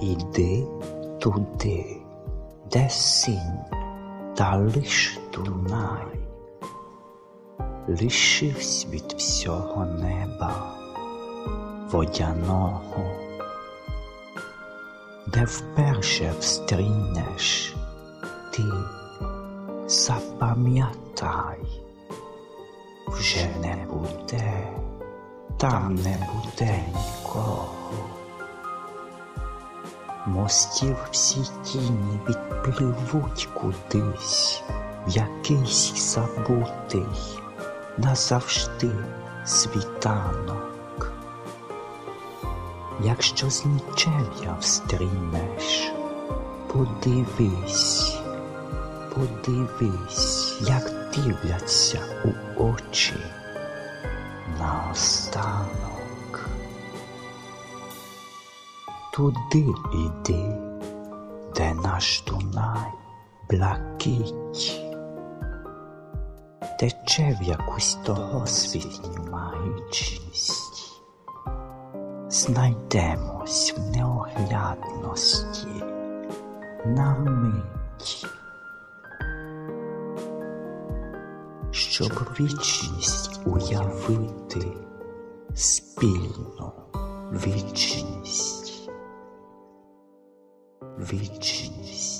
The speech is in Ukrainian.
Іди туди, де синь, та лиш Дунай, лишився від всього неба водяного, де вперше встрінеш ти запам'ятай, вже не буде, там не буде нікого. Мостів всі тіні відпливуть кудись, якийсь забутий, назавжди світанок. Якщо з нічев'я встрінеш, подивись, подивись, як дивляться у очі наостанок. Туди іди, де наш Дунай блакить, тече в якусь того світню магічність. Знайдемось в неоглядності на мить, щоб вічність уявити спільну вічність. Вічність.